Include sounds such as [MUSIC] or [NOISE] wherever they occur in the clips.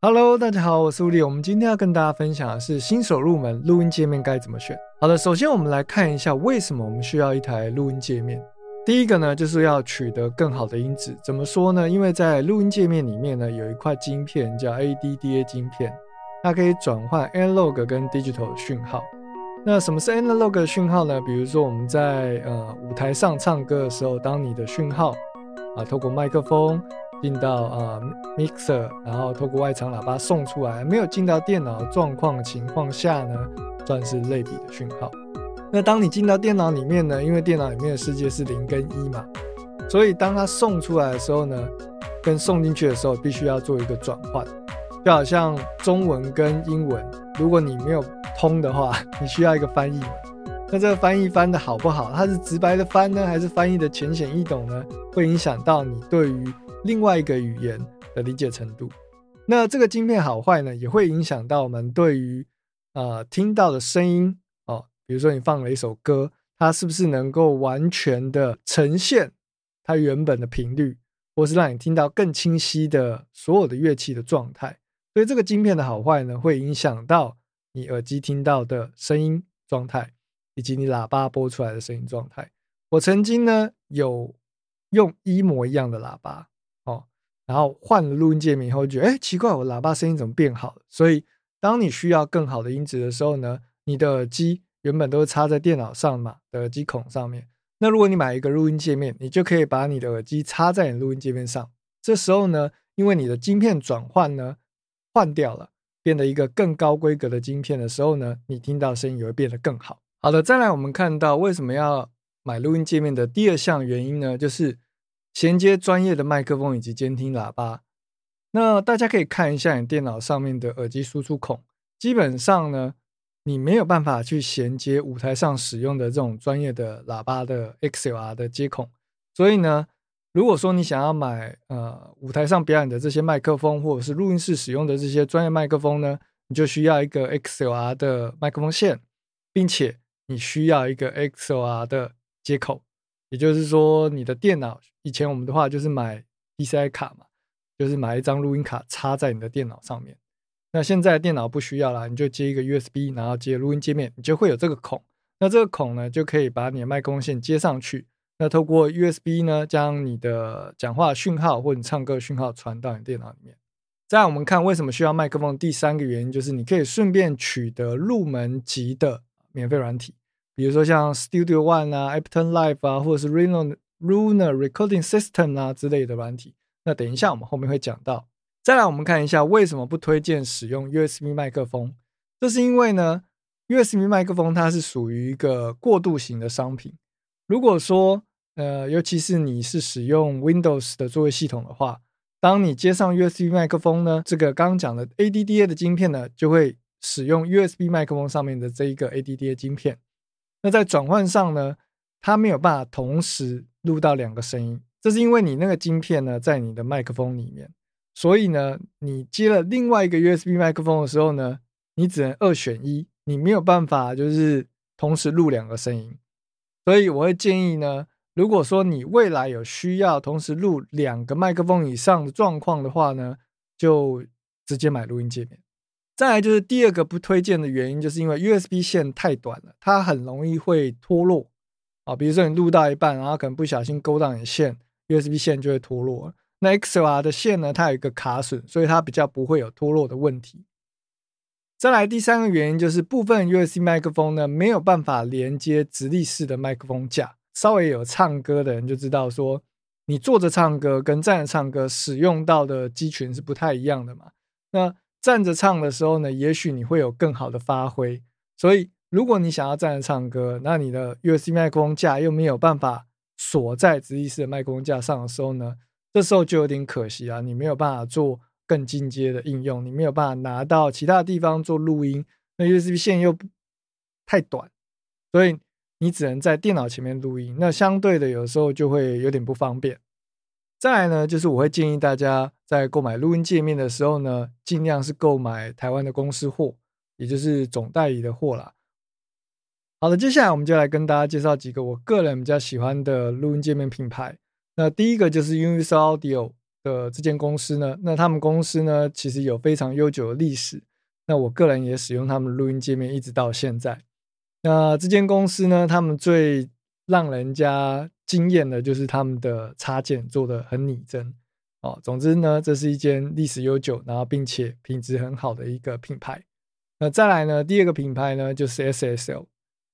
Hello，大家好，我是吴力。我们今天要跟大家分享的是新手入门录音界面该怎么选。好的，首先我们来看一下为什么我们需要一台录音界面。第一个呢，就是要取得更好的音质。怎么说呢？因为在录音界面里面呢，有一块晶片叫 ADDA 晶片，它可以转换 analog 跟 digital 讯号。那什么是 analog 讯号呢？比如说我们在呃舞台上唱歌的时候，当你的讯号啊透过麦克风。进到啊 mixer，然后透过外场喇叭送出来，没有进到电脑状况情况下呢，算是类比的讯号。那当你进到电脑里面呢，因为电脑里面的世界是零跟一嘛，所以当它送出来的时候呢，跟送进去的时候必须要做一个转换，就好像中文跟英文，如果你没有通的话，[LAUGHS] 你需要一个翻译。那这个翻译翻的好不好，它是直白的翻呢，还是翻译的浅显易懂呢？会影响到你对于另外一个语言的理解程度，那这个晶片好坏呢，也会影响到我们对于呃听到的声音哦。比如说你放了一首歌，它是不是能够完全的呈现它原本的频率，或是让你听到更清晰的所有的乐器的状态？所以这个晶片的好坏呢，会影响到你耳机听到的声音状态，以及你喇叭播出来的声音状态。我曾经呢有用一模一样的喇叭。然后换了录音界面以后，觉得哎奇怪，我喇叭声音怎么变好了？所以当你需要更好的音质的时候呢，你的耳机原本都是插在电脑上嘛的耳机孔上面。那如果你买一个录音界面，你就可以把你的耳机插在你录音界面上。这时候呢，因为你的晶片转换呢换掉了，变得一个更高规格的晶片的时候呢，你听到声音也会变得更好。好的，再来我们看到为什么要买录音界面的第二项原因呢，就是。衔接专业的麦克风以及监听喇叭，那大家可以看一下你电脑上面的耳机输出孔，基本上呢，你没有办法去衔接舞台上使用的这种专业的喇叭的 XLR 的接孔，所以呢，如果说你想要买呃舞台上表演的这些麦克风，或者是录音室使用的这些专业麦克风呢，你就需要一个 XLR 的麦克风线，并且你需要一个 XLR 的接口。也就是说，你的电脑以前我们的话就是买 PCI 卡嘛，就是买一张录音卡插在你的电脑上面。那现在电脑不需要了，你就接一个 USB，然后接录音界面，你就会有这个孔。那这个孔呢，就可以把你的麦克风线接上去。那透过 USB 呢，将你的讲话讯号或者唱歌讯号传到你电脑里面。再我们看为什么需要麦克风，第三个原因就是你可以顺便取得入门级的免费软体。比如说像 Studio One 啊、Apton Live 啊，或者是 Reno Luna Recording System 啊之类的软体。那等一下我们后面会讲到。再来，我们看一下为什么不推荐使用 USB 麦克风。这是因为呢，USB 麦克风它是属于一个过渡型的商品。如果说呃，尤其是你是使用 Windows 的作业系统的话，当你接上 USB 麦克风呢，这个刚刚讲的 ADDA 的晶片呢，就会使用 USB 麦克风上面的这一个 ADDA 晶片。那在转换上呢，它没有办法同时录到两个声音，这是因为你那个晶片呢在你的麦克风里面，所以呢，你接了另外一个 USB 麦克风的时候呢，你只能二选一，你没有办法就是同时录两个声音。所以我会建议呢，如果说你未来有需要同时录两个麦克风以上的状况的话呢，就直接买录音界面。再来就是第二个不推荐的原因，就是因为 USB 线太短了，它很容易会脱落啊。比如说你录到一半，然后可能不小心勾到你的线，USB 线就会脱落。那 XLR 的线呢，它有一个卡损，所以它比较不会有脱落的问题。再来第三个原因就是部分 USB 麦克风呢没有办法连接直立式的麦克风架。稍微有唱歌的人就知道，说你坐着唱歌跟站着唱歌使用到的机群是不太一样的嘛。那站着唱的时候呢，也许你会有更好的发挥。所以，如果你想要站着唱歌，那你的 USB 麦克风架又没有办法锁在直立式的麦克风架上的时候呢，这时候就有点可惜啊，你没有办法做更进阶的应用，你没有办法拿到其他地方做录音，那 USB 线又太短，所以你只能在电脑前面录音。那相对的，有时候就会有点不方便。再来呢，就是我会建议大家在购买录音界面的时候呢，尽量是购买台湾的公司货，也就是总代理的货啦。好的，接下来我们就来跟大家介绍几个我个人比较喜欢的录音界面品牌。那第一个就是 Universal Audio 的的这间公司呢，那他们公司呢其实有非常悠久的历史。那我个人也使用他们录音界面一直到现在。那这间公司呢，他们最让人家惊艳的就是他们的插件做的很拟真哦。总之呢，这是一间历史悠久，然后并且品质很好的一个品牌。那再来呢，第二个品牌呢就是 SSL。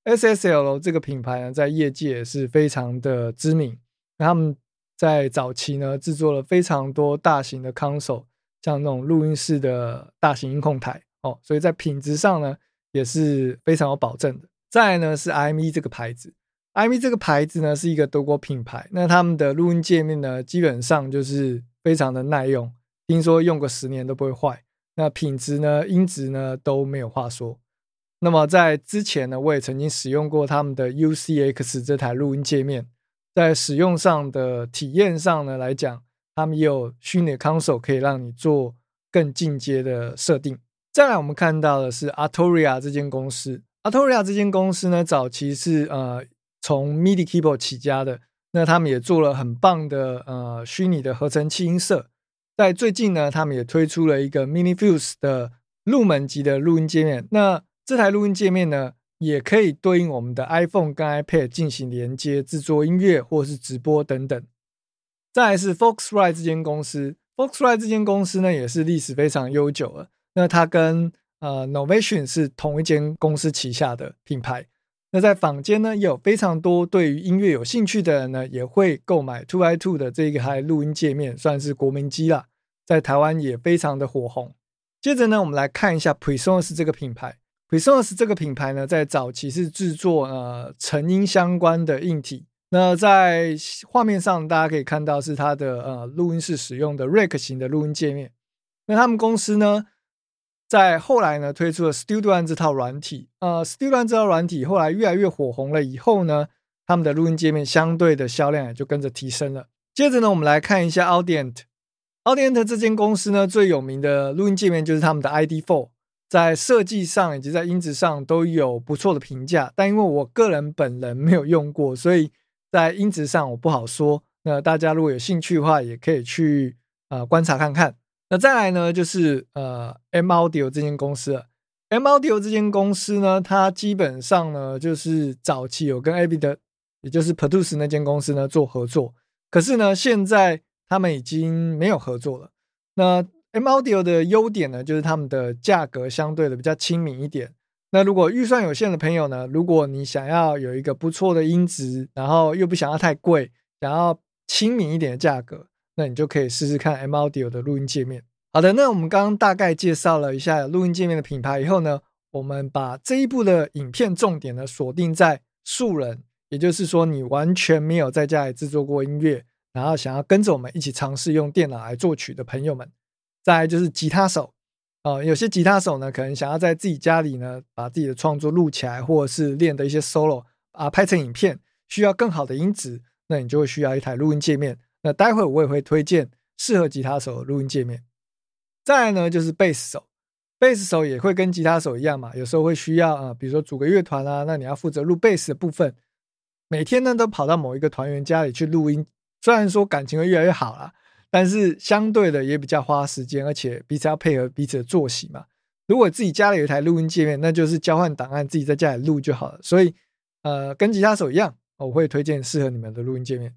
SSL 这个品牌呢，在业界也是非常的知名。他们在早期呢，制作了非常多大型的 console，像那种录音室的大型音控台哦，所以在品质上呢，也是非常有保证的。再来呢，是 IME 这个牌子，IME 这个牌子呢，是一个德国品牌。那他们的录音界面呢，基本上就是非常的耐用，听说用个十年都不会坏。那品质呢，音质呢，都没有话说。那么在之前呢，我也曾经使用过他们的 UCX 这台录音界面。在使用上的体验上呢来讲，他们也有虚拟 console 可以让你做更进阶的设定。再来，我们看到的是 Artoria 这间公司。Artoria 这间公司呢，早期是呃从 MIDI keyboard 起家的，那他们也做了很棒的呃虚拟的合成器音色。在最近呢，他们也推出了一个 Mini Fuse 的入门级的录音界面。那这台录音界面呢？也可以对应我们的 iPhone 跟 iPad 进行连接、制作音乐或是直播等等。再来是 Foxrite 这间公司，Foxrite 这间公司呢也是历史非常悠久了。那它跟呃 Novation 是同一间公司旗下的品牌。那在坊间呢也有非常多对于音乐有兴趣的人呢，也会购买 Two i Two 的这一台录音界面，算是国民机啦。在台湾也非常的火红。接着呢，我们来看一下 Presonus 这个品牌。Presonus 这个品牌呢，在早期是制作呃成音相关的硬体。那在画面上，大家可以看到是它的呃录音室使用的 Rack 型的录音界面。那他们公司呢，在后来呢推出了 Studeon 这套软体。呃，Studeon 这套软体后来越来越火红了以后呢，他们的录音界面相对的销量也就跟着提升了。接着呢，我们来看一下 Audient。Audient 这间公司呢，最有名的录音界面就是他们的 ID4。在设计上以及在音质上都有不错的评价，但因为我个人本人没有用过，所以在音质上我不好说。那大家如果有兴趣的话，也可以去呃观察看看。那再来呢，就是呃 M Audio 这间公司了。M Audio 这间公司呢，它基本上呢就是早期有跟 a b i 的，也就是 Produce 那间公司呢做合作，可是呢现在他们已经没有合作了。那 M Audio 的优点呢，就是他们的价格相对的比较亲民一点。那如果预算有限的朋友呢，如果你想要有一个不错的音质，然后又不想要太贵，想要亲民一点的价格，那你就可以试试看 M Audio 的录音界面。好的，那我们刚刚大概介绍了一下录音界面的品牌以后呢，我们把这一部的影片重点呢锁定在素人，也就是说你完全没有在家里制作过音乐，然后想要跟着我们一起尝试用电脑来作曲的朋友们。再就是吉他手，哦，有些吉他手呢，可能想要在自己家里呢，把自己的创作录起来，或者是练的一些 solo 啊，拍成影片，需要更好的音质，那你就会需要一台录音界面。那待会我也会推荐适合吉他手的录音界面。再来呢，就是贝斯手，贝斯手也会跟吉他手一样嘛，有时候会需要啊，比如说组个乐团啊，那你要负责录贝斯的部分，每天呢都跑到某一个团员家里去录音，虽然说感情会越来越好啦。但是相对的也比较花时间，而且彼此要配合彼此的作息嘛。如果自己家里有一台录音界面，那就是交换档案，自己在家里录就好了。所以，呃，跟吉他手一样，我会推荐适合你们的录音界面。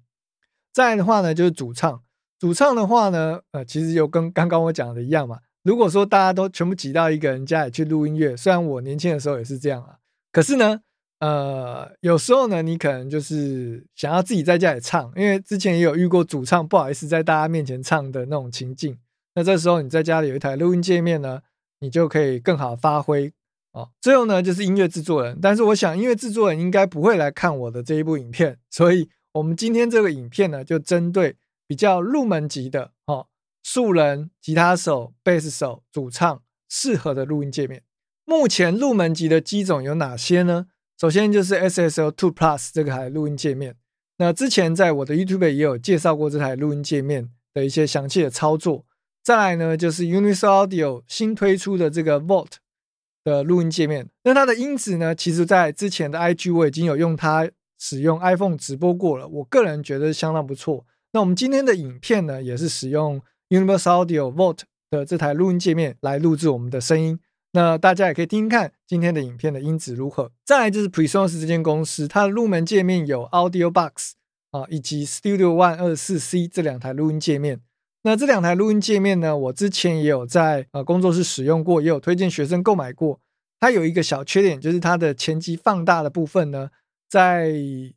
再来的话呢，就是主唱。主唱的话呢，呃，其实有跟刚刚我讲的一样嘛。如果说大家都全部挤到一个人家里去录音乐，虽然我年轻的时候也是这样啊，可是呢。呃，有时候呢，你可能就是想要自己在家里唱，因为之前也有遇过主唱不好意思在大家面前唱的那种情境。那这时候你在家里有一台录音界面呢，你就可以更好发挥哦。最后呢，就是音乐制作人，但是我想音乐制作人应该不会来看我的这一部影片，所以我们今天这个影片呢，就针对比较入门级的哦，素人、吉他手、贝斯手、主唱适合的录音界面。目前入门级的机种有哪些呢？首先就是 SSL Two Plus 这个台录音界面，那之前在我的 YouTube 也有介绍过这台录音界面的一些详细的操作。再来呢，就是 Universal Audio 新推出的这个 Volt 的录音界面，那它的音质呢，其实在之前的 IG 我已经有用它使用 iPhone 直播过了，我个人觉得相当不错。那我们今天的影片呢，也是使用 Universal Audio Vote 的这台录音界面来录制我们的声音。那大家也可以听听看今天的影片的音质如何。再来就是 Presonus 这间公司，它的入门界面有 Audio Box 啊，以及 Studio One 二四 C 这两台录音界面。那这两台录音界面呢，我之前也有在呃工作室使用过，也有推荐学生购买过。它有一个小缺点，就是它的前级放大的部分呢，在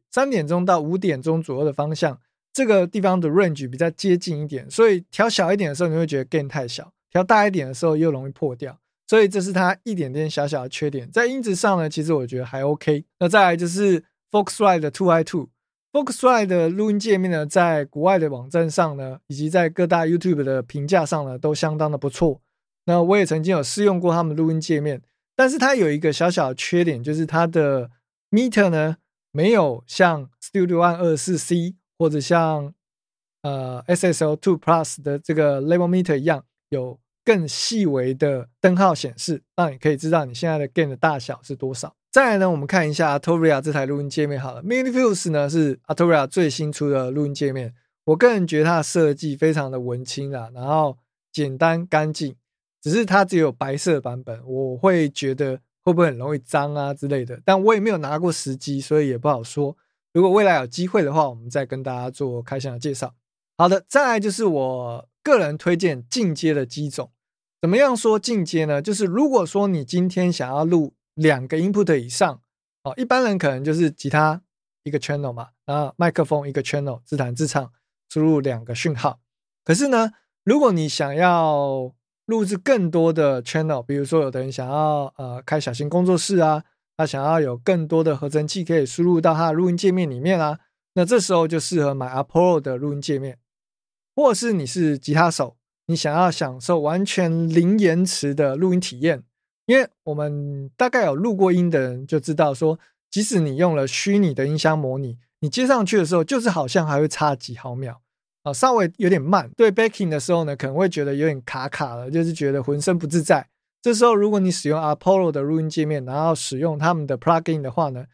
三点钟到五点钟左右的方向，这个地方的 range 比较接近一点，所以调小一点的时候，你会觉得 gain 太小；调大一点的时候，又容易破掉。所以这是它一点点小小的缺点，在音质上呢，其实我觉得还 OK。那再来就是 Focusrite 的 Two I Two，Focusrite 的录音界面呢，在国外的网站上呢，以及在各大 YouTube 的评价上呢，都相当的不错。那我也曾经有试用过他们录音界面，但是它有一个小小的缺点，就是它的 meter 呢，没有像 Studio One 二四 C 或者像呃 SSL Two Plus 的这个 Level Meter 一样有。更细微的灯号显示，让你可以知道你现在的 gain 的大小是多少。再来呢，我们看一下 Atoria 这台录音界面。好了，Minifuse 呢是 Atoria 最新出的录音界面。我个人觉得它的设计非常的文青啊，然后简单干净。只是它只有白色版本，我会觉得会不会很容易脏啊之类的。但我也没有拿过实机，所以也不好说。如果未来有机会的话，我们再跟大家做开箱的介绍。好的，再来就是我。个人推荐进阶的机种，怎么样说进阶呢？就是如果说你今天想要录两个 input 以上，哦，一般人可能就是吉他一个 channel 嘛，然后麦克风一个 channel，自弹自唱，输入两个讯号。可是呢，如果你想要录制更多的 channel，比如说有的人想要呃开小型工作室啊，他想要有更多的合成器可以输入到他的录音界面里面啊，那这时候就适合买 Apollo 的录音界面。或是你是吉他手，你想要享受完全零延迟的录音体验，因为我们大概有录过音的人就知道，说即使你用了虚拟的音箱模拟，你接上去的时候，就是好像还会差几毫秒啊，稍微有点慢。对 baking 的时候呢，可能会觉得有点卡卡了，就是觉得浑身不自在。这时候如果你使用 Apollo 的录音界面，然后使用他们的 plugin 的话呢，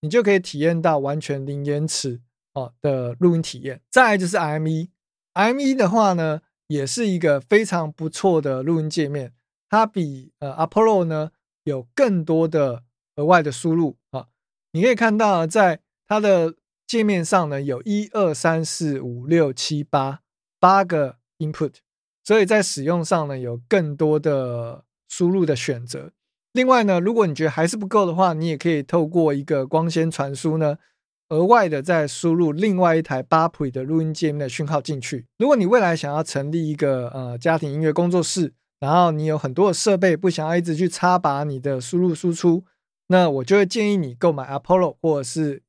你就可以体验到完全零延迟哦的录音体验。再来就是 IME。M1 的话呢，也是一个非常不错的录音界面，它比呃 Apollo 呢有更多的额外的输入啊。你可以看到，在它的界面上呢，有一二三四五六七八八个 input，所以在使用上呢有更多的输入的选择。另外呢，如果你觉得还是不够的话，你也可以透过一个光纤传输呢。额外的再输入另外一台八 p 的录音界面的讯号进去。如果你未来想要成立一个呃家庭音乐工作室，然后你有很多的设备，不想要一直去插拔你的输入输出，那我就会建议你购买 Apollo 或者是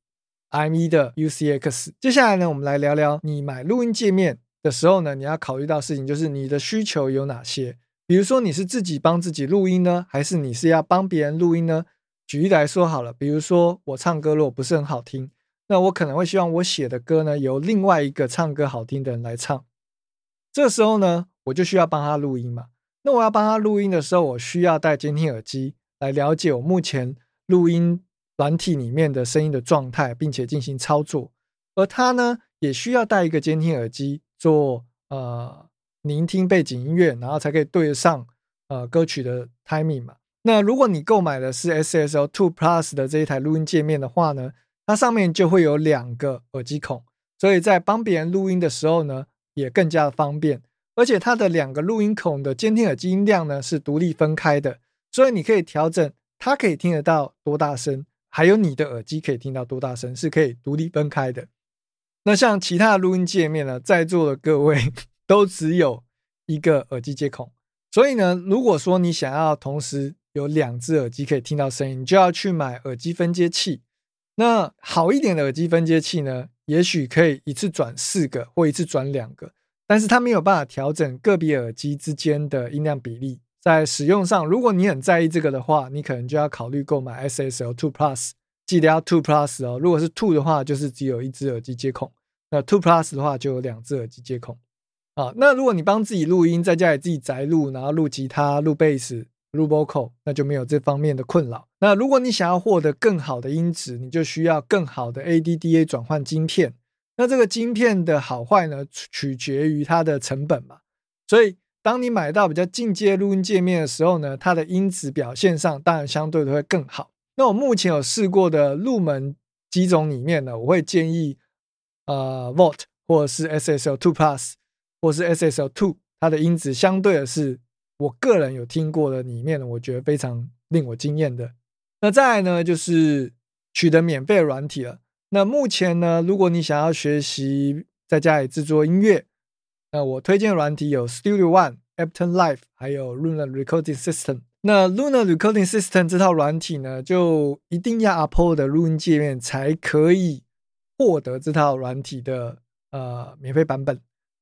IME 的 UCX。接下来呢，我们来聊聊你买录音界面的时候呢，你要考虑到事情就是你的需求有哪些。比如说你是自己帮自己录音呢，还是你是要帮别人录音呢？举例来说好了，比如说我唱歌如果不是很好听。那我可能会希望我写的歌呢，由另外一个唱歌好听的人来唱。这时候呢，我就需要帮他录音嘛。那我要帮他录音的时候，我需要戴监听耳机来了解我目前录音软体里面的声音的状态，并且进行操作。而它呢，也需要戴一个监听耳机做呃聆听背景音乐，然后才可以对得上呃歌曲的 timing 嘛。那如果你购买的是 SSL Two Plus 的这一台录音界面的话呢？它上面就会有两个耳机孔，所以在帮别人录音的时候呢，也更加的方便。而且它的两个录音孔的监听耳机音量呢是独立分开的，所以你可以调整它可以听得到多大声，还有你的耳机可以听到多大声，是可以独立分开的。那像其他的录音界面呢，在座的各位 [LAUGHS] 都只有一个耳机接孔，所以呢，如果说你想要同时有两只耳机可以听到声音，你就要去买耳机分接器。那好一点的耳机分接器呢，也许可以一次转四个或一次转两个，但是它没有办法调整个别耳机之间的音量比例。在使用上，如果你很在意这个的话，你可能就要考虑购买 SSL Two Plus，记得要 Two Plus 哦。如果是 Two 的话，就是只有一只耳机接孔；那 Two Plus 的话，就有两只耳机接孔。啊，那如果你帮自己录音，在家里自己宅录，然后录吉他、录贝斯。录 vocal，那就没有这方面的困扰。那如果你想要获得更好的音质，你就需要更好的 ADDA 转换晶片。那这个晶片的好坏呢，取决于它的成本嘛。所以，当你买到比较进阶录音界面的时候呢，它的音质表现上当然相对的会更好。那我目前有试过的入门机种里面呢，我会建议呃 Volt 或者是 SSL Two Plus 或是 SSL Two，它的音质相对的是我个人有听过的里面呢，我觉得非常令我惊艳的。那再来呢，就是取得免费的软体了。那目前呢，如果你想要学习在家里制作音乐，那我推荐软体有 Studio One、Ableton Live，还有 Luna Recording System。那 Luna Recording System 这套软体呢，就一定要 Apple 的录音界面才可以获得这套软体的呃免费版本。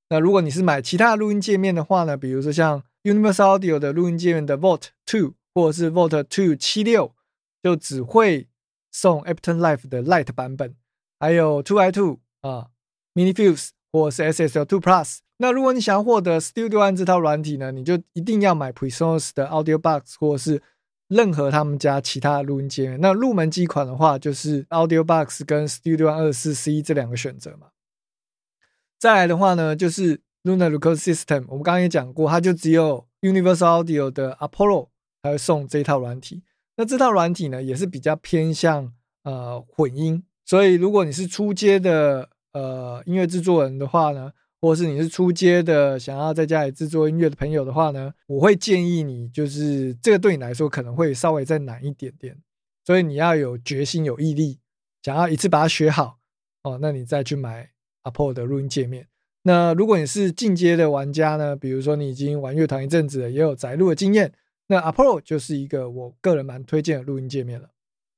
那如果你是买其他录音界面的话呢，比如说像 Universal Audio 的录音界面的 Volt Two 或者是 Volt Two 七六，就只会送 Ableton Live 的 Lite 版本，还有 Two i Two 啊，Mini Fuse 或是 SSL Two Plus。那如果你想要获得 Studio One 这套软体呢，你就一定要买 Presonus 的 Audio Box 或是任何他们家其他录音界面。那入门机款的话，就是 Audio Box 跟 Studio One 二四 C 这两个选择嘛。再来的话呢，就是 Luna Record System，我们刚刚也讲过，它就只有 Universal Audio 的 Apollo 才会送这一套软体。那这套软体呢，也是比较偏向呃混音，所以如果你是初阶的呃音乐制作人的话呢，或者是你是初阶的想要在家里制作音乐的朋友的话呢，我会建议你，就是这个对你来说可能会稍微再难一点点，所以你要有决心、有毅力，想要一次把它学好哦，那你再去买 Apple 的录音界面。那如果你是进阶的玩家呢，比如说你已经玩乐团一阵子了，也有载录的经验。那 Apollo 就是一个我个人蛮推荐的录音界面了。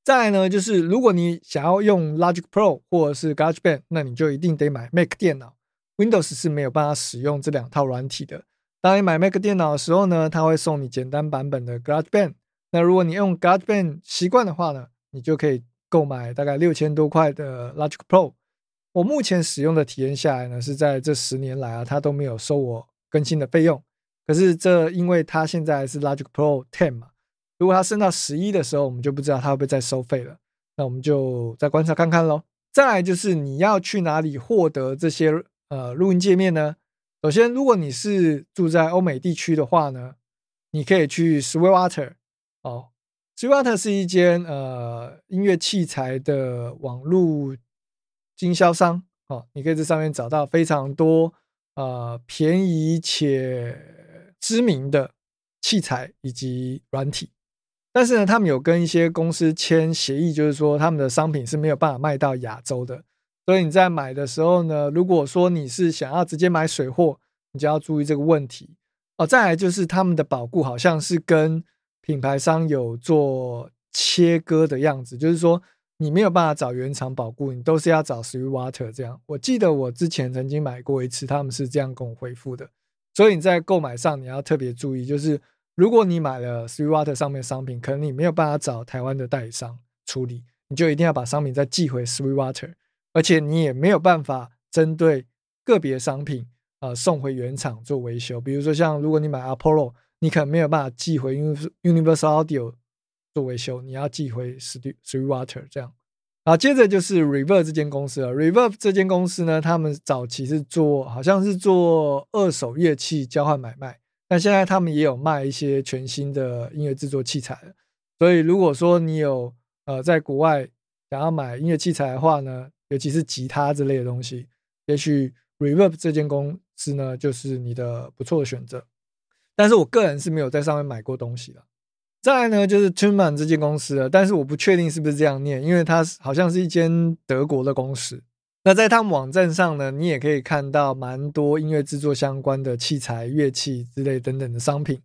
再呢，就是如果你想要用 Logic Pro 或者是 GarageBand，那你就一定得买 Mac 电脑。Windows 是没有办法使用这两套软体的。当你买 Mac 电脑的时候呢，它会送你简单版本的 GarageBand。那如果你用 GarageBand 习惯的话呢，你就可以购买大概六千多块的 Logic Pro。我目前使用的体验下来呢，是在这十年来啊，它都没有收我更新的费用。可是这，因为它现在是 Logic Pro Ten 嘛，如果它升到十一的时候，我们就不知道它会不会再收费了。那我们就再观察看看喽。再来就是你要去哪里获得这些呃录音界面呢？首先，如果你是住在欧美地区的话呢，你可以去 Sweetwater 哦，Sweetwater 是一间呃音乐器材的网络经销商哦，你可以在上面找到非常多呃便宜且知名的器材以及软体，但是呢，他们有跟一些公司签协议，就是说他们的商品是没有办法卖到亚洲的。所以你在买的时候呢，如果说你是想要直接买水货，你就要注意这个问题哦。再来就是他们的保固好像是跟品牌商有做切割的样子，就是说你没有办法找原厂保固，你都是要找 Sweetwater 这样。我记得我之前曾经买过一次，他们是这样跟我回复的。所以你在购买上你要特别注意，就是如果你买了 Sweetwater 上面商品，可能你没有办法找台湾的代理商处理，你就一定要把商品再寄回 Sweetwater，而且你也没有办法针对个别商品啊送回原厂做维修。比如说像如果你买 Apollo，你可能没有办法寄回 Universal Audio 做维修，你要寄回 Sweetwater 这样。好，接着就是 Reverb 这间公司了。Reverb 这间公司呢，他们早期是做，好像是做二手乐器交换买卖，但现在他们也有卖一些全新的音乐制作器材。所以，如果说你有呃在国外想要买音乐器材的话呢，尤其是吉他之类的东西，也许 Reverb 这间公司呢就是你的不错的选择。但是我个人是没有在上面买过东西了。再来呢，就是 Tunman 这间公司了，但是我不确定是不是这样念，因为它好像是一间德国的公司。那在他们网站上呢，你也可以看到蛮多音乐制作相关的器材、乐器之类等等的商品，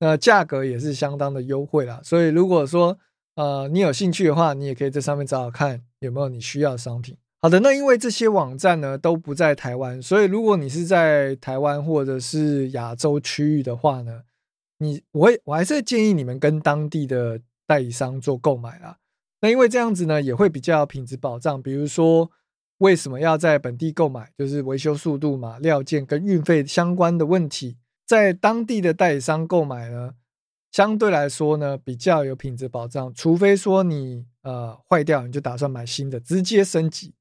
那价格也是相当的优惠啦。所以如果说呃你有兴趣的话，你也可以在上面找找看有没有你需要的商品。好的，那因为这些网站呢都不在台湾，所以如果你是在台湾或者是亚洲区域的话呢？你我我还是建议你们跟当地的代理商做购买啦。那因为这样子呢，也会比较品质保障。比如说，为什么要在本地购买？就是维修速度嘛、料件跟运费相关的问题，在当地的代理商购买呢，相对来说呢比较有品质保障。除非说你呃坏掉，你就打算买新的，直接升级。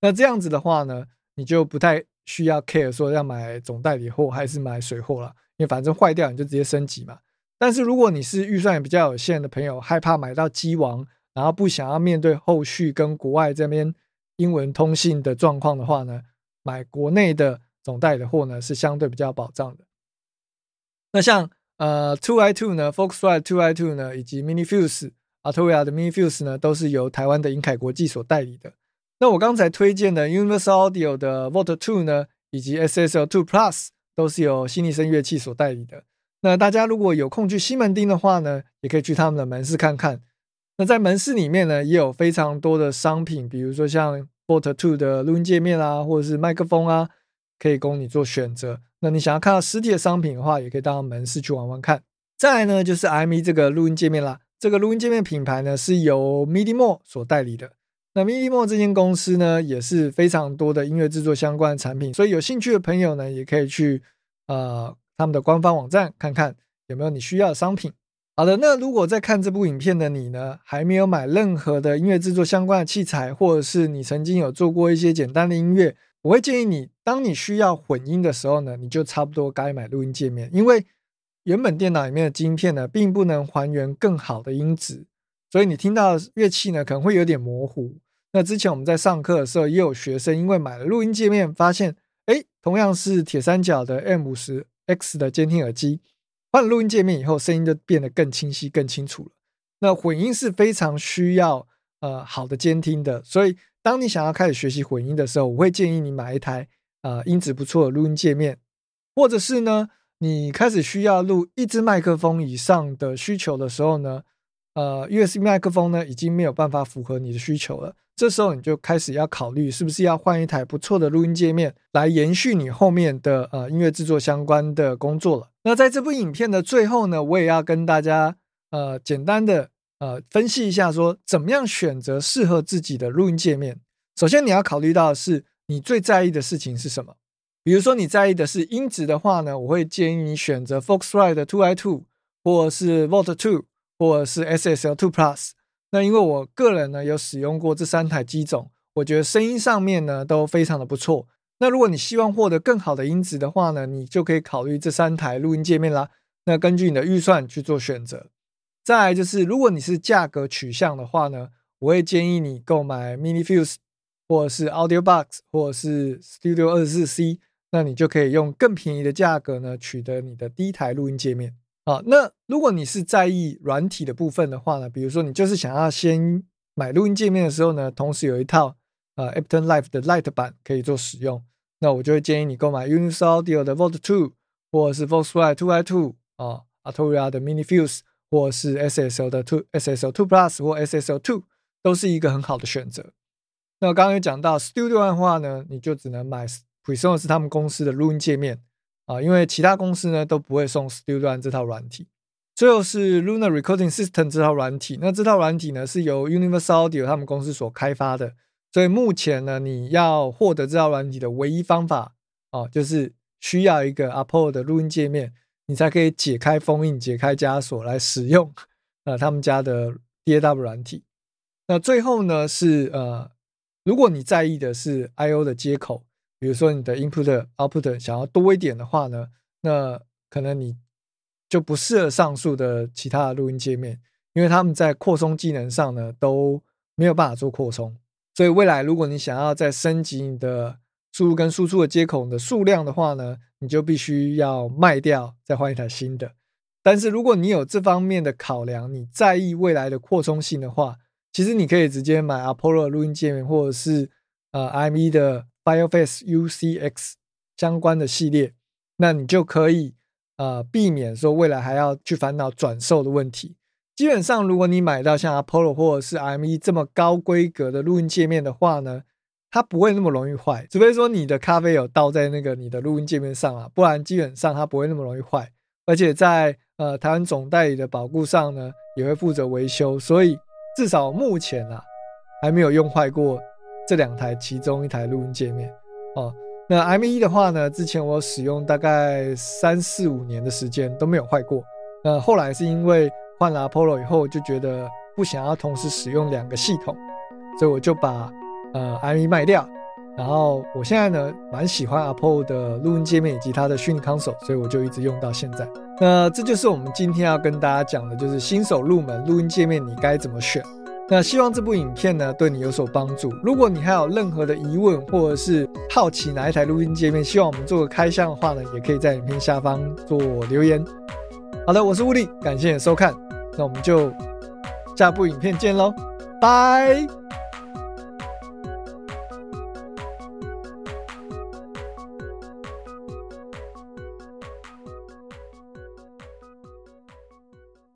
那这样子的话呢，你就不太需要 care 说要买总代理货还是买水货了，因为反正坏掉你就直接升级嘛。但是如果你是预算也比较有限的朋友，害怕买到机王，然后不想要面对后续跟国外这边英文通信的状况的话呢，买国内的总代理的货呢是相对比较保障的。那像呃 Two I Two 呢，Focusrite Two I Two 呢，以及 Mini Fuse、a t o y a 的 Mini Fuse 呢，都是由台湾的英凯国际所代理的。那我刚才推荐的 Universal Audio 的 Volt Two 呢，以及 SSL Two Plus 都是由新力声乐器所代理的。那大家如果有空去西门町的话呢，也可以去他们的门市看看。那在门市里面呢，也有非常多的商品，比如说像 Bot Two 的录音界面啊，或者是麦克风啊，可以供你做选择。那你想要看到实体的商品的话，也可以到门市去玩玩看。再来呢，就是 I M E 这个录音界面啦。这个录音界面品牌呢，是由 MIDIMO 所代理的。那 MIDIMO 这间公司呢，也是非常多的音乐制作相关的产品，所以有兴趣的朋友呢，也可以去呃他们的官方网站看看有没有你需要的商品。好的，那如果在看这部影片的你呢，还没有买任何的音乐制作相关的器材，或者是你曾经有做过一些简单的音乐，我会建议你，当你需要混音的时候呢，你就差不多该买录音界面，因为原本电脑里面的晶片呢，并不能还原更好的音质，所以你听到乐器呢，可能会有点模糊。那之前我们在上课的时候，也有学生因为买了录音界面，发现，哎，同样是铁三角的 M 五十 X 的监听耳机。换了录音界面以后，声音就变得更清晰、更清楚了。那混音是非常需要呃好的监听的，所以当你想要开始学习混音的时候，我会建议你买一台呃音质不错的录音界面，或者是呢，你开始需要录一支麦克风以上的需求的时候呢，呃，USB 麦克风呢已经没有办法符合你的需求了。这时候你就开始要考虑是不是要换一台不错的录音界面来延续你后面的呃音乐制作相关的工作了。那在这部影片的最后呢，我也要跟大家呃简单的呃分析一下，说怎么样选择适合自己的录音界面。首先你要考虑到的是你最在意的事情是什么。比如说你在意的是音质的话呢，我会建议你选择 Focusrite Two I Two，或者是 Volt Two，或者是 SSL Two Plus。那因为我个人呢有使用过这三台机种，我觉得声音上面呢都非常的不错。那如果你希望获得更好的音质的话呢，你就可以考虑这三台录音界面啦。那根据你的预算去做选择。再来就是，如果你是价格取向的话呢，我会建议你购买 Mini Fuse 或者是 Audio Box 或者是 Studio 二十四 C，那你就可以用更便宜的价格呢取得你的第一台录音界面。好，那如果你是在意软体的部分的话呢，比如说你就是想要先买录音界面的时候呢，同时有一套呃 Ableton Live 的 Light 版可以做使用，那我就会建议你购买 Universal Audio 的 Volt Two，或是 Focusrite Two I Two 啊，Arturia 的 Mini Fuse，或是 SSL 的 Two SSL Two Plus 或 SSL Two，都是一个很好的选择。那刚刚有讲到 Studio 的话呢，你就只能买 Presonus 他们公司的录音界面。啊，因为其他公司呢都不会送 Studio 这套软体。最后是 Luna Recording System 这套软体，那这套软体呢是由 Universal Audio 他们公司所开发的。所以目前呢，你要获得这套软体的唯一方法，哦，就是需要一个 Apple 的录音界面，你才可以解开封印、解开枷锁来使用呃他们家的 DAW 软体。那最后呢是呃，如果你在意的是 I/O 的接口。比如说你的 input output 想要多一点的话呢，那可能你就不适合上述的其他的录音界面，因为他们在扩充技能上呢都没有办法做扩充。所以未来如果你想要再升级你的输入跟输出的接口的数量的话呢，你就必须要卖掉，再换一台新的。但是如果你有这方面的考量，你在意未来的扩充性的话，其实你可以直接买 Apollo 的录音界面，或者是呃 IME 的。BioFace UCX 相关的系列，那你就可以呃避免说未来还要去烦恼转售的问题。基本上，如果你买到像 Apollo 或者是 ME 这么高规格的录音界面的话呢，它不会那么容易坏，除非说你的咖啡有倒在那个你的录音界面上啊，不然基本上它不会那么容易坏。而且在呃台湾总代理的保固上呢，也会负责维修，所以至少目前啊还没有用坏过。这两台其中一台录音界面哦，那 M 一的话呢，之前我使用大概三四五年的时间都没有坏过。那后来是因为换了 Apollo 以后，就觉得不想要同时使用两个系统，所以我就把呃 M 一卖掉，然后我现在呢，蛮喜欢 Apple 的录音界面以及它的虚拟 console，所以我就一直用到现在。那这就是我们今天要跟大家讲的，就是新手入门录音界面你该怎么选。那希望这部影片呢对你有所帮助。如果你还有任何的疑问，或者是好奇哪一台录音界面，希望我们做个开箱的话呢，也可以在影片下方做留言。好的，我是物力，感谢你收看，那我们就下部影片见喽，拜。